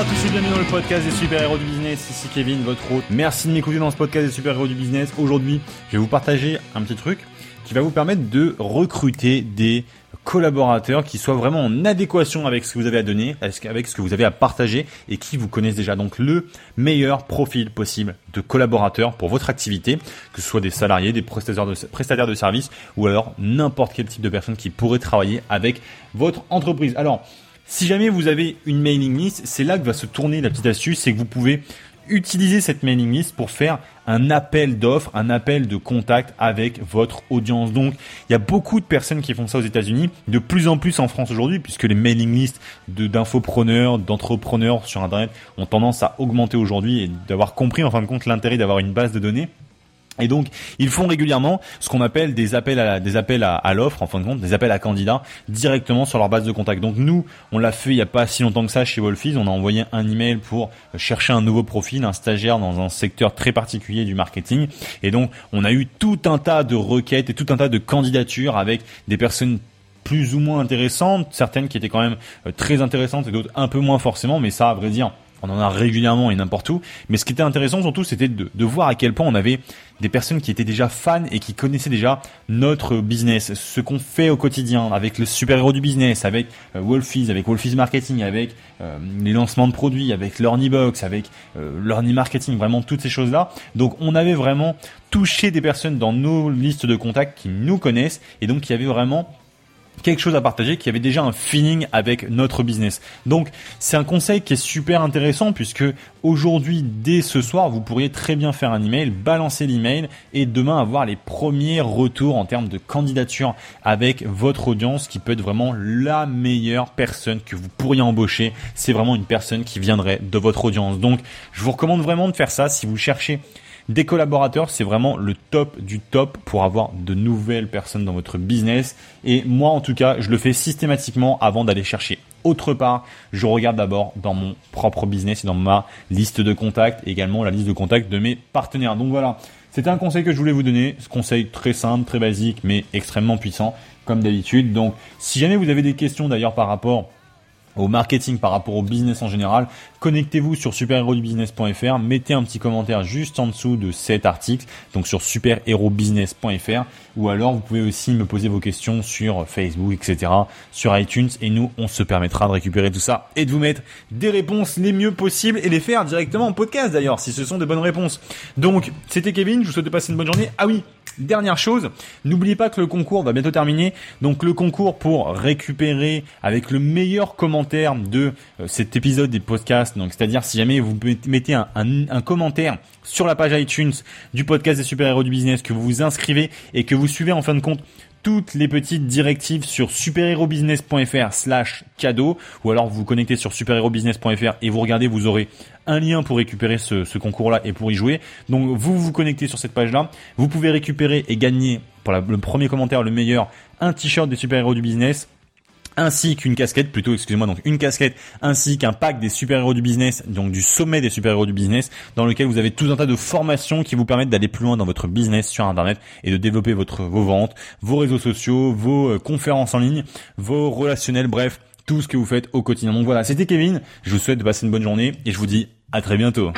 à tous et bienvenue dans le podcast des super-héros du business. Ici Kevin, votre hôte. Merci de m'écouter dans ce podcast des super-héros du business. Aujourd'hui, je vais vous partager un petit truc qui va vous permettre de recruter des collaborateurs qui soient vraiment en adéquation avec ce que vous avez à donner, avec ce que vous avez à partager et qui vous connaissent déjà. Donc le meilleur profil possible de collaborateurs pour votre activité, que ce soit des salariés, des prestataires de, prestataires de services ou alors n'importe quel type de personne qui pourrait travailler avec votre entreprise. Alors, si jamais vous avez une mailing list, c'est là que va se tourner la petite astuce, c'est que vous pouvez utiliser cette mailing list pour faire un appel d'offres, un appel de contact avec votre audience. Donc, il y a beaucoup de personnes qui font ça aux États-Unis, de plus en plus en France aujourd'hui, puisque les mailing lists d'infopreneurs, d'entrepreneurs sur Internet ont tendance à augmenter aujourd'hui et d'avoir compris en fin de compte l'intérêt d'avoir une base de données. Et donc, ils font régulièrement ce qu'on appelle des appels à des appels à, l'offre, en fin de compte, des appels à candidats directement sur leur base de contact. Donc nous, on l'a fait il n'y a pas si longtemps que ça chez Wolfies. On a envoyé un email pour chercher un nouveau profil, un stagiaire dans un secteur très particulier du marketing. Et donc, on a eu tout un tas de requêtes et tout un tas de candidatures avec des personnes plus ou moins intéressantes, certaines qui étaient quand même euh, très intéressantes et d'autres un peu moins forcément, mais ça, à vrai dire, on en a régulièrement et n'importe où. Mais ce qui était intéressant surtout, c'était de, voir à quel point on avait des personnes qui étaient déjà fans et qui connaissaient déjà notre business, ce qu'on fait au quotidien avec le super-héros du business, avec euh, Wolfies, avec Wolfies Marketing, avec euh, les lancements de produits, avec Box, avec euh, Marketing, vraiment toutes ces choses-là. Donc on avait vraiment touché des personnes dans nos listes de contacts qui nous connaissent et donc qui avaient vraiment quelque chose à partager, qui avait déjà un feeling avec notre business. Donc c'est un conseil qui est super intéressant puisque aujourd'hui, dès ce soir, vous pourriez très bien faire un email, balancer l'email et demain avoir les premiers retours en termes de candidature avec votre audience qui peut être vraiment la meilleure personne que vous pourriez embaucher. C'est vraiment une personne qui viendrait de votre audience. Donc je vous recommande vraiment de faire ça si vous cherchez des collaborateurs, c'est vraiment le top du top pour avoir de nouvelles personnes dans votre business. Et moi, en tout cas, je le fais systématiquement avant d'aller chercher autre part. Je regarde d'abord dans mon propre business et dans ma liste de contacts, également la liste de contacts de mes partenaires. Donc voilà, c'était un conseil que je voulais vous donner. Ce conseil très simple, très basique, mais extrêmement puissant, comme d'habitude. Donc, si jamais vous avez des questions d'ailleurs par rapport au marketing par rapport au business en général, connectez-vous sur superherobusiness.fr, mettez un petit commentaire juste en dessous de cet article, donc sur superherobusiness.fr, ou alors vous pouvez aussi me poser vos questions sur Facebook, etc., sur iTunes, et nous, on se permettra de récupérer tout ça et de vous mettre des réponses les mieux possibles et les faire directement en podcast d'ailleurs, si ce sont des bonnes réponses. Donc, c'était Kevin, je vous souhaite de passer une bonne journée. Ah oui, Dernière chose, n'oubliez pas que le concours va bientôt terminer. Donc le concours pour récupérer avec le meilleur commentaire de euh, cet épisode des podcasts. Donc c'est-à-dire si jamais vous mettez un, un, commentaire sur la page iTunes du podcast des super-héros du business, que vous vous inscrivez et que vous suivez en fin de compte toutes les petites directives sur superherobusiness.fr slash cadeau ou alors vous connectez sur superherobusiness.fr et vous regardez, vous aurez un lien pour récupérer ce, concours-là et pour y jouer. Donc vous vous connectez sur cette page-là, vous pouvez récupérer et gagner pour le premier commentaire le meilleur un t-shirt des super-héros du business ainsi qu'une casquette, plutôt excusez-moi, donc une casquette, ainsi qu'un pack des super-héros du business, donc du sommet des super-héros du business, dans lequel vous avez tout un tas de formations qui vous permettent d'aller plus loin dans votre business sur Internet et de développer votre, vos ventes, vos réseaux sociaux, vos euh, conférences en ligne, vos relationnels, bref, tout ce que vous faites au quotidien. Donc voilà, c'était Kevin, je vous souhaite de passer une bonne journée et je vous dis à très bientôt.